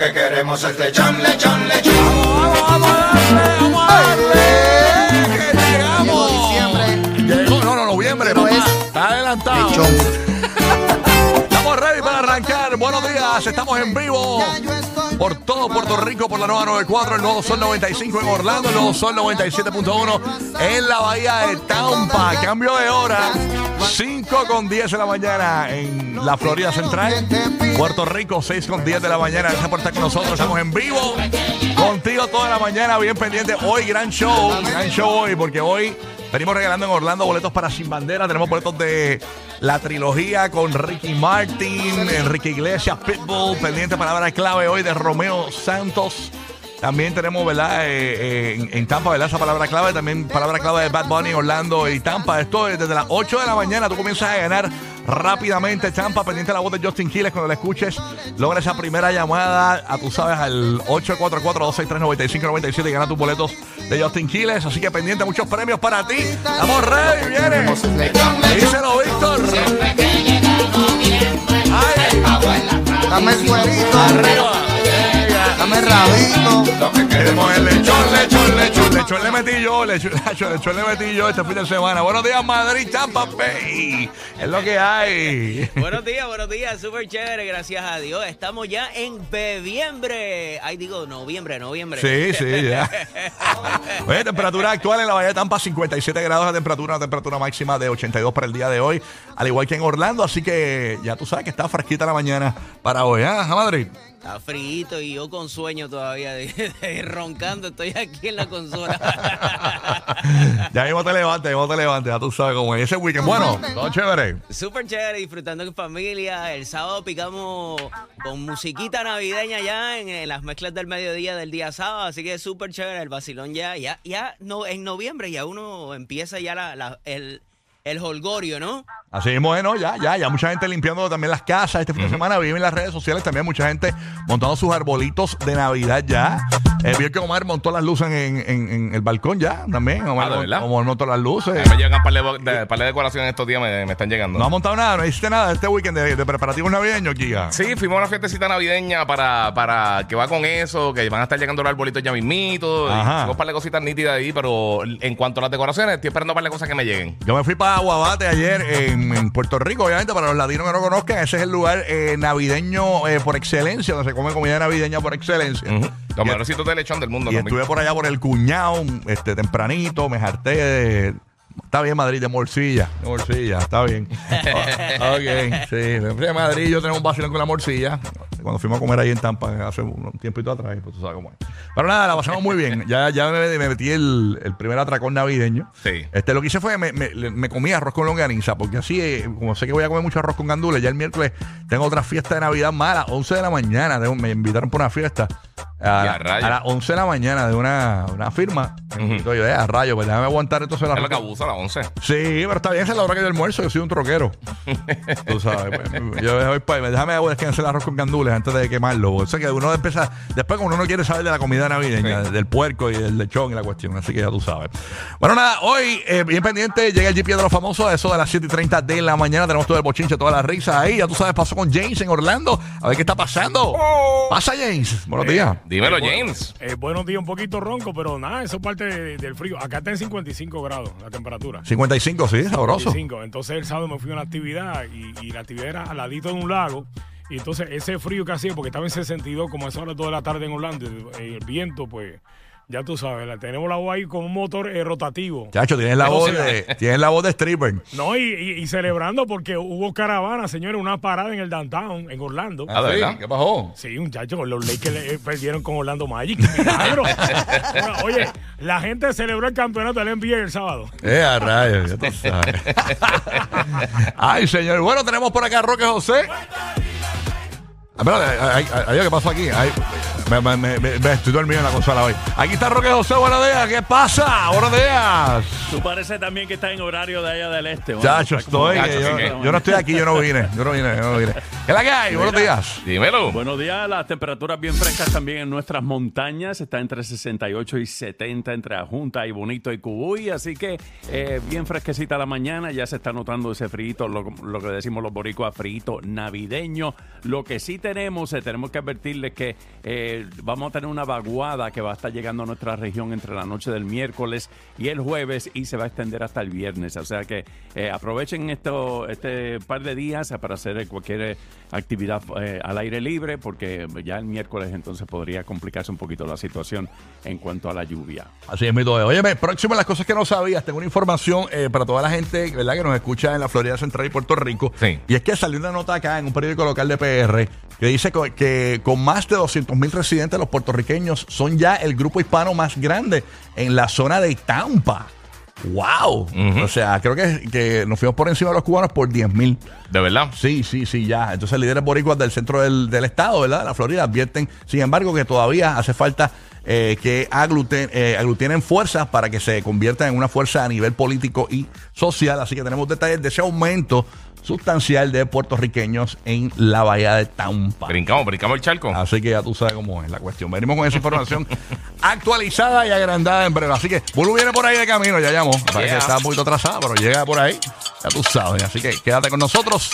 Que queremos es lechón, lechón, lechón. que llegamos. Llegó, no, no, noviembre, papá. Está adelantado. Buenos días, estamos en vivo por todo Puerto Rico, por la nueva 94, el nuevo Sol 95 en Orlando, el nuevo Sol 97.1 en la Bahía de Tampa. Cambio de hora, 5 con 10 de la mañana en la Florida Central. Puerto Rico, 6 con 10 de la mañana. Gracias por estar con nosotros. Estamos en vivo contigo toda la mañana, bien pendiente. Hoy, gran show, gran show hoy, porque hoy venimos regalando en Orlando boletos para Sin Bandera. Tenemos boletos de la trilogía con Ricky Martin, Enrique Iglesias, Pitbull, pendiente palabra clave hoy de Romeo Santos. También tenemos, ¿verdad? Eh, eh, en, en Tampa, ¿verdad? Esa palabra clave. También palabra clave de Bad Bunny, Orlando y Tampa. Esto es desde las 8 de la mañana. Tú comienzas a ganar rápidamente. Tampa, pendiente de la voz de Justin Quiles. Cuando la escuches, logra esa primera llamada a, tú sabes, al 844-263-9597 y gana tus boletos de Justin Quiles. Así que pendiente, muchos premios para ti. Estamos ready, viene. Díselo, Víctor. Ay, Dame suerito, arriba. Rabito. Lo que Queremos el lechón, lechón, lechón, lechón le metí yo, lechón, lechón, le metí yo este fin de semana. Buenos días, Madrid, Tampa Bay. Es lo que hay. Buenos días, buenos días, súper chévere, gracias a Dios. Estamos ya en bebiembre. Ay, digo, noviembre, noviembre. Sí, sí, ya. Oye, temperatura actual en la Bahía de Tampa, 57 grados de temperatura, una temperatura máxima de 82 para el día de hoy, al igual que en Orlando, así que ya tú sabes que está fresquita la mañana para hoy, ¿ah, Madrid? Está frito y yo con sueño todavía, de, de- roncando, estoy aquí en la consola. ya mismo te levantes, ya mismo te levantes, ya tú sabes cómo es. Ese weekend, bueno, todo chévere. Súper chévere, disfrutando en familia. El sábado picamos con musiquita navideña ya en, en las mezclas del mediodía del día sábado, así que súper chévere el vacilón ya. Ya, ya no, en noviembre ya uno empieza ya la, la- el, el holgorio, ¿no? Así mismo, bueno, ya, ya, ya mucha gente limpiando también las casas este fin de semana. Viven en las redes sociales también mucha gente montando sus arbolitos de Navidad ya. Eh, vi que Omar montó las luces en, en- en el balcón ya también. Omar, Ah, ¿de verdad? Omar montó las luces. Me llegan par de, de, par de decoraciones estos días, me, me están llegando. No ha montado nada, no hiciste nada este weekend de, de preparativos navideños, Giga. Sí, fuimos a una fiestecita navideña para, para que va con eso, que van a estar llegando los arbolitos ya mismitos. y Ajá. Hicimos un par de cositas nítidas ahí, pero en cuanto a las decoraciones, estoy esperando un par de cosas que me lleguen. Yo me fui para Aguabate ayer en, en Puerto Rico, obviamente, para los latinos que no conozcan, ese es el lugar eh, navideño eh, por excelencia, donde se come comida navideña por excelencia. Ujú. Los Y- mejores sitios de lechón del mundo Y también. estuve por allá por el cuñado, este, tempranito, me harté de. Está bien, Madrid, de morcilla. De morcilla, está bien. Oh, ok, sí. A Madrid, yo tenía un vacilón con la morcilla. Cuando fuimos a comer ahí en Tampa hace un tiempito atrás, pues tú sabes cómo es. Pero nada, la pasamos muy bien. Ya, ya me, me metí el, el primer atracón navideño. Sí. Este, lo que hice fue, me, me, me comí arroz con longaniza, porque así, eh, como sé que voy a comer mucho arroz con gandules, ya el miércoles tengo otra fiesta de Navidad más a las 11 de la mañana. Me invitaron por una fiesta a, a las 11 de la mañana de una, una firma. Me invitó yo, eh, a rayo, pues déjame aguantar entonces la Es lo que abuso a las 11. Sí, pero está bien, esa es la hora que yo almuerzo. Yo soy un troquero. Tú sabes, pues, yo voy para déjame descansar el arroz con gandules antes de quemarlo. O sea que uno empieza, después como uno no quiere saber de la comida navideña, Sí. del puerco y del lechón y la cuestión. Así que ya tú sabes. Bueno, nada, hoy, eh, bien pendiente, llega el GP de los famosos, a eso de las 7 y 30 de la mañana. Tenemos todo el bochinche, todas las risas ahí. Ya tú sabes, pasó con James en Orlando. A ver qué está pasando. Pasa, James. Buenos días. Dímelo, James. Eh, buenos días, un poquito ronco, pero nada, eso es parte de- del frío. Acá está en 55 grados la temperatura. 55, sí, sabroso. 55. Entonces el sábado me fui a una actividad y, y la actividad era al ladito de un lago. Y entonces ese frío que hacía, porque estaba en 62, como a esa hora toda la tarde en Orlando, y el viento, pues Ya tú sabes, la, tenemos la voz ahí con un motor eh, rotativo. Chacho, tienes la voz de, tienes la voz de stripper. No, y, y- y celebrando porque hubo caravana, señores, una parada en el downtown, en Orlando. Ah, ¿de Sí, verdad? ¿Qué pasó? Sí, muchachos, los Lakers eh, perdieron con Orlando Magic. ¡Qué milagro! Bueno, oye, la gente celebró el campeonato del NBA el sábado. Eh, a rayos, ya tú sabes. Ay, señor. Bueno, tenemos por acá a Roque José. Ay, ay, ¿qué pasó aquí? Ay, me, me- me- me- me estoy dormido en la consola hoy. Aquí está Roque José, buenos días. ¿Qué pasa? Buenos días. Tú parece también que está en horario de allá del este. ¿no? Chacho, estoy. Chacho, yo, no estoy aquí, yo no vine. Yo no vine, yo no vine. ¿Qué es la que hay? Buenos días. Dímelo. Buenos días, las temperaturas bien frescas también en nuestras montañas, está entre 68 y 70 entre Ajunta y Bonito y Cubuy, así que eh, bien fresquecita la mañana, ya se está notando ese frito, lo, lo que decimos los boricuas, frito navideño. Lo que sí tenemos, eh, tenemos que advertirles que eh, vamos a tener una vaguada que va a estar llegando a nuestra región entre la noche del miércoles y el jueves y se va a extender hasta el viernes, o sea que eh, aprovechen esto, este par de días para hacer cualquier eh, actividad eh, al aire libre, porque ya el miércoles entonces podría complicarse un poquito la situación en cuanto a la lluvia. Así es mi todo. Oye, próximo a las cosas que no sabías, tengo una información eh, para toda la gente ¿verdad? que nos escucha en la Florida Central y Puerto Rico. Sí. Y es que salió una nota acá en un periódico local de PR que dice que con más de 200 mil los puertorriqueños son ya el grupo hispano más grande en la zona de Tampa. ¡Wow! O sea, creo que, que nos fuimos por encima de los cubanos por 10 mil. ¿De verdad? Sí, sí, sí, ya. Entonces, líderes boricuas del centro del, del estado, ¿verdad? La Florida advierten, sin embargo, que todavía hace falta eh, que agluten, eh, aglutinen fuerzas para que se conviertan en una fuerza a nivel político y social. Así que tenemos detalles de ese aumento sustancial de puertorriqueños en la bahía de Tampa. Brincamos, brincamos el charco. Así que ya tú sabes cómo es la cuestión. Venimos con esa información actualizada y agrandada en breve. Así que Bulu viene por ahí de camino, ya llamó. Parece Yeah. que está un poquito atrasada, pero llega por ahí. Ya tú sabes. Así que quédate con nosotros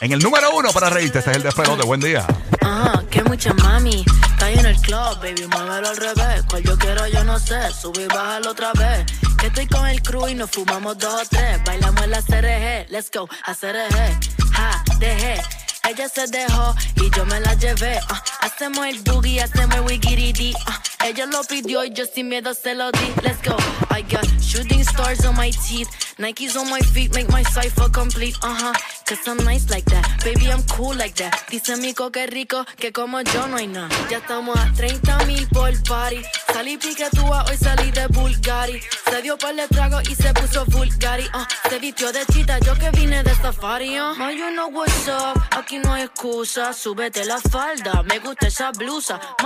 en el número uno para reírte. Este es el despelote. Buen día. Ah, que mucha mami. Está en el club, baby, muévelo al revés. Cual yo quiero, yo no sé. Sube y bájalo otra vez. Que estoy con el crew y nos fumamos dos o tres. Bailamos la CRG, let's go, a CRG. Ja, dejé. Ella se dejó y yo me la llevé. ah. hacemos el boogie, hacemos el wigiridi. ah. Ella lo pidió y yo sin miedo se lo di. Let's go. I got shooting stars on my teeth. Nikes on my feet make my cipher complete. Uh huh. Cause I'm nice like that. Baby, I'm cool like that. Dice Mico que rico, que como yo no hay nada. Ya estamos a 30 mil por party. Salí piquetúa, hoy salí de Bulgari. Se dio par de trago y se puso Bulgari. Uh, se vistió de chita, yo que vine de safari. Uh. Ma, you know what's up. Aquí no hay excusa. Súbete la falda, me gusta esa blusa. Ma,